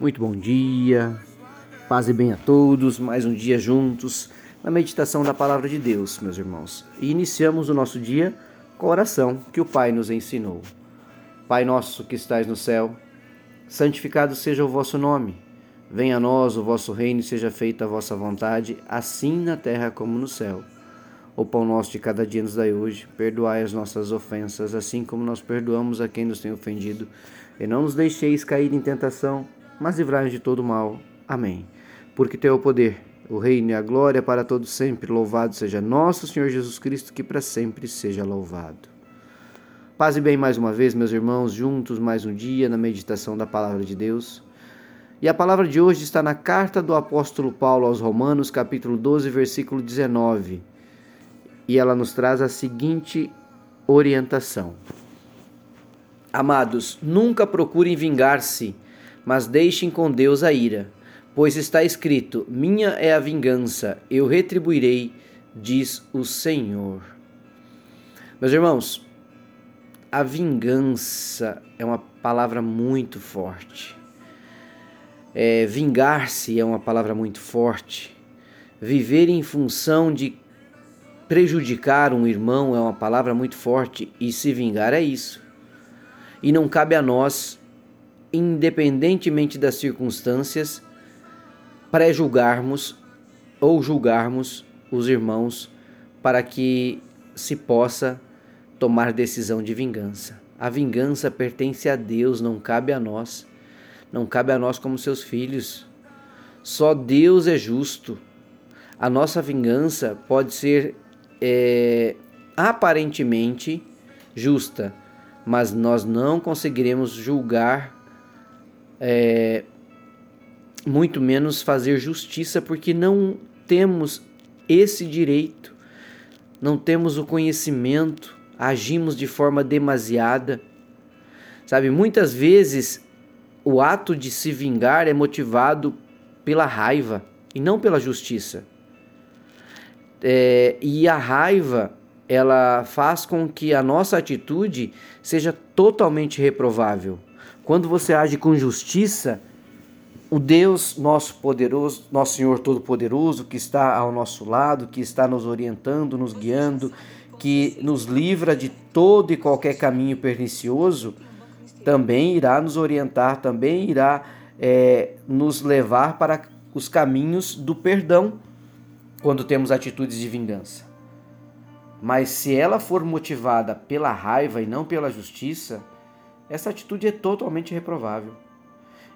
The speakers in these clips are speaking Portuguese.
Muito bom dia, paz e bem a todos, mais um dia juntos na meditação da palavra de Deus, meus irmãos. E iniciamos o nosso dia com a oração que o Pai nos ensinou. Pai nosso que estais no céu, santificado seja o vosso nome. Venha a nós o vosso reino e seja feita a vossa vontade, assim na terra como no céu. O pão nosso de cada dia nos dai hoje, perdoai as nossas ofensas, assim como nós perdoamos a quem nos tem ofendido, e não nos deixeis cair em tentação, mas livrai-nos de todo mal. Amém. Porque teu é o poder, o reino e a glória para todos sempre. Louvado seja nosso Senhor Jesus Cristo, que para sempre seja louvado. Paz e bem mais uma vez, meus irmãos, juntos mais um dia na meditação da palavra de Deus. E a palavra de hoje está na carta do apóstolo Paulo aos Romanos, capítulo 12, versículo 19. E ela nos traz a seguinte orientação: Amados, nunca procurem vingar-se mas deixem com Deus a ira, pois está escrito: Minha é a vingança, eu retribuirei, diz o Senhor. Meus irmãos, a vingança é uma palavra muito forte. É, Vingar-se é uma palavra muito forte. Viver em função de prejudicar um irmão é uma palavra muito forte. E se vingar é isso. E não cabe a nós independentemente das circunstâncias, pré-julgarmos ou julgarmos os irmãos para que se possa tomar decisão de vingança. A vingança pertence a Deus, não cabe a nós. Não cabe a nós como seus filhos. Só Deus é justo. A nossa vingança pode ser é, aparentemente justa, mas nós não conseguiremos julgar é, muito menos fazer justiça, porque não temos esse direito, não temos o conhecimento, agimos de forma demasiada. Sabe, muitas vezes o ato de se vingar é motivado pela raiva e não pela justiça. É, e a raiva ela faz com que a nossa atitude seja totalmente reprovável. Quando você age com justiça, o Deus nosso poderoso, nosso Senhor todo-poderoso, que está ao nosso lado, que está nos orientando, nos guiando, que nos livra de todo e qualquer caminho pernicioso, também irá nos orientar, também irá é, nos levar para os caminhos do perdão quando temos atitudes de vingança. Mas se ela for motivada pela raiva e não pela justiça, essa atitude é totalmente reprovável.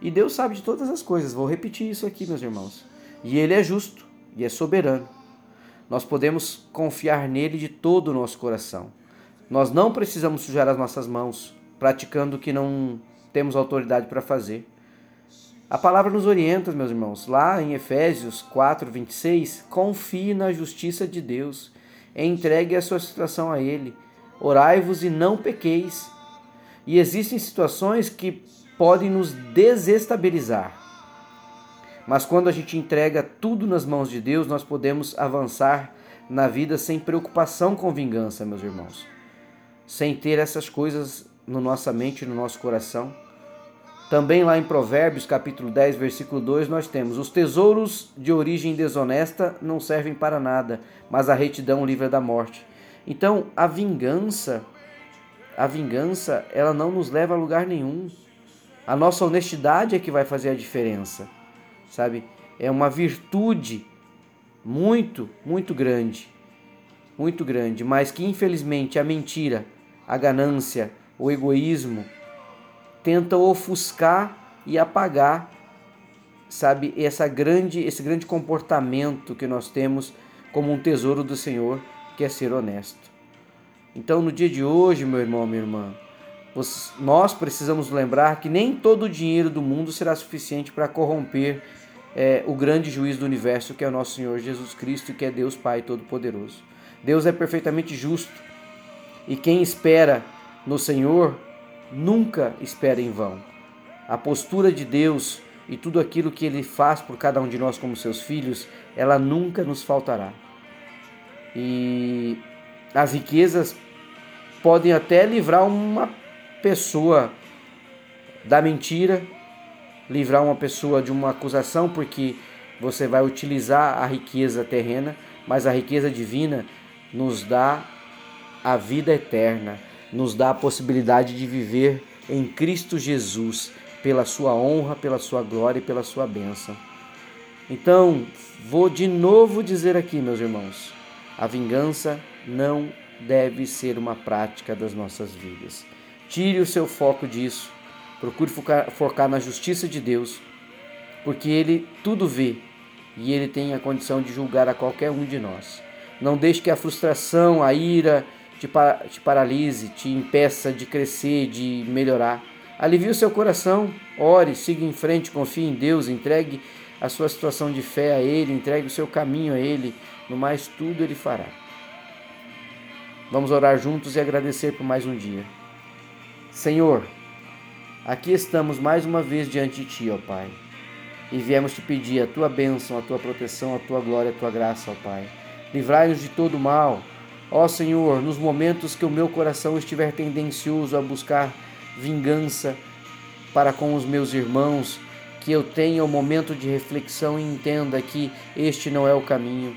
E Deus sabe de todas as coisas, vou repetir isso aqui, meus irmãos. E Ele é justo e é soberano. Nós podemos confiar nele de todo o nosso coração. Nós não precisamos sujar as nossas mãos, praticando o que não temos autoridade para fazer. A palavra nos orienta, meus irmãos, lá em Efésios 4, 26, confie na justiça de Deus, entregue a sua situação a Ele, orai-vos e não pequeis. E existem situações que podem nos desestabilizar. Mas quando a gente entrega tudo nas mãos de Deus, nós podemos avançar na vida sem preocupação com vingança, meus irmãos. Sem ter essas coisas no nossa mente, no nosso coração. Também lá em Provérbios, capítulo 10, versículo 2, nós temos: Os tesouros de origem desonesta não servem para nada, mas a retidão livra da morte. Então, a vingança a vingança, ela não nos leva a lugar nenhum. A nossa honestidade é que vai fazer a diferença, sabe? É uma virtude muito, muito grande, muito grande, mas que infelizmente a mentira, a ganância, o egoísmo tentam ofuscar e apagar, sabe, essa grande, esse grande comportamento que nós temos como um tesouro do Senhor, que é ser honesto. Então, no dia de hoje, meu irmão, minha irmã, nós precisamos lembrar que nem todo o dinheiro do mundo será suficiente para corromper é, o grande juiz do universo, que é o nosso Senhor Jesus Cristo, que é Deus Pai Todo-Poderoso. Deus é perfeitamente justo e quem espera no Senhor nunca espera em vão. A postura de Deus e tudo aquilo que Ele faz por cada um de nós como seus filhos, ela nunca nos faltará. E as riquezas podem até livrar uma pessoa da mentira, livrar uma pessoa de uma acusação porque você vai utilizar a riqueza terrena, mas a riqueza divina nos dá a vida eterna, nos dá a possibilidade de viver em Cristo Jesus, pela sua honra, pela sua glória e pela sua bênção. Então, vou de novo dizer aqui, meus irmãos, a vingança não deve ser uma prática das nossas vidas. Tire o seu foco disso. Procure focar, focar na justiça de Deus, porque Ele tudo vê e Ele tem a condição de julgar a qualquer um de nós. Não deixe que a frustração, a ira te, te paralise, te impeça de crescer, de melhorar. Alivie o seu coração, ore, siga em frente, confie em Deus, entregue a sua situação de fé a Ele, entregue o seu caminho a Ele, no mais tudo Ele fará. Vamos orar juntos e agradecer por mais um dia. Senhor, aqui estamos mais uma vez diante de Ti, ó Pai, e viemos te pedir a Tua bênção, a Tua proteção, a Tua glória, a Tua graça, ó Pai. Livrai-nos de todo mal, ó Senhor, nos momentos que o meu coração estiver tendencioso a buscar vingança para com os meus irmãos, que eu tenha um momento de reflexão e entenda que este não é o caminho.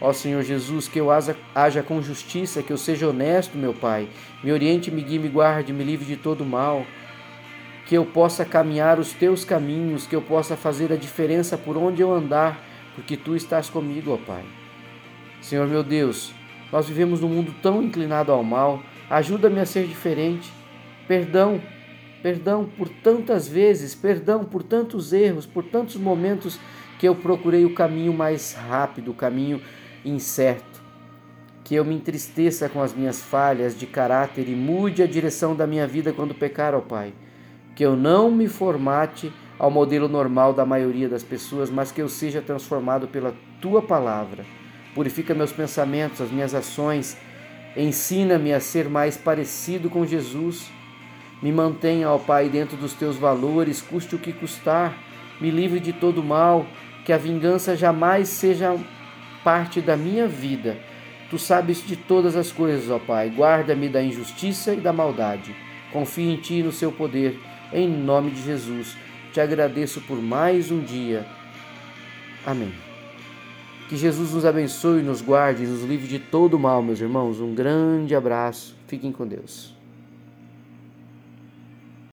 Ó Senhor Jesus, que eu haja com justiça, que eu seja honesto, meu Pai. Me oriente, me guie, me guarde, me livre de todo mal. Que eu possa caminhar os teus caminhos, que eu possa fazer a diferença por onde eu andar, porque tu estás comigo, ó Pai. Senhor meu Deus, nós vivemos num mundo tão inclinado ao mal. Ajuda-me a ser diferente. Perdão, perdão por tantas vezes, perdão por tantos erros, por tantos momentos que eu procurei o caminho mais rápido, o caminho incerto. Que eu me entristeça com as minhas falhas de caráter e mude a direção da minha vida quando pecar, ó Pai. Que eu não me formate ao modelo normal da maioria das pessoas, mas que eu seja transformado pela tua palavra. Purifica meus pensamentos, as minhas ações. Ensina-me a ser mais parecido com Jesus. Me mantenha, ó Pai, dentro dos teus valores, custe o que custar. Me livre de todo mal, que a vingança jamais seja parte da minha vida. Tu sabes de todas as coisas, ó Pai. Guarda-me da injustiça e da maldade. Confio em Ti e no Seu poder. Em nome de Jesus, te agradeço por mais um dia. Amém. Que Jesus nos abençoe, nos guarde e nos livre de todo mal, meus irmãos. Um grande abraço. Fiquem com Deus.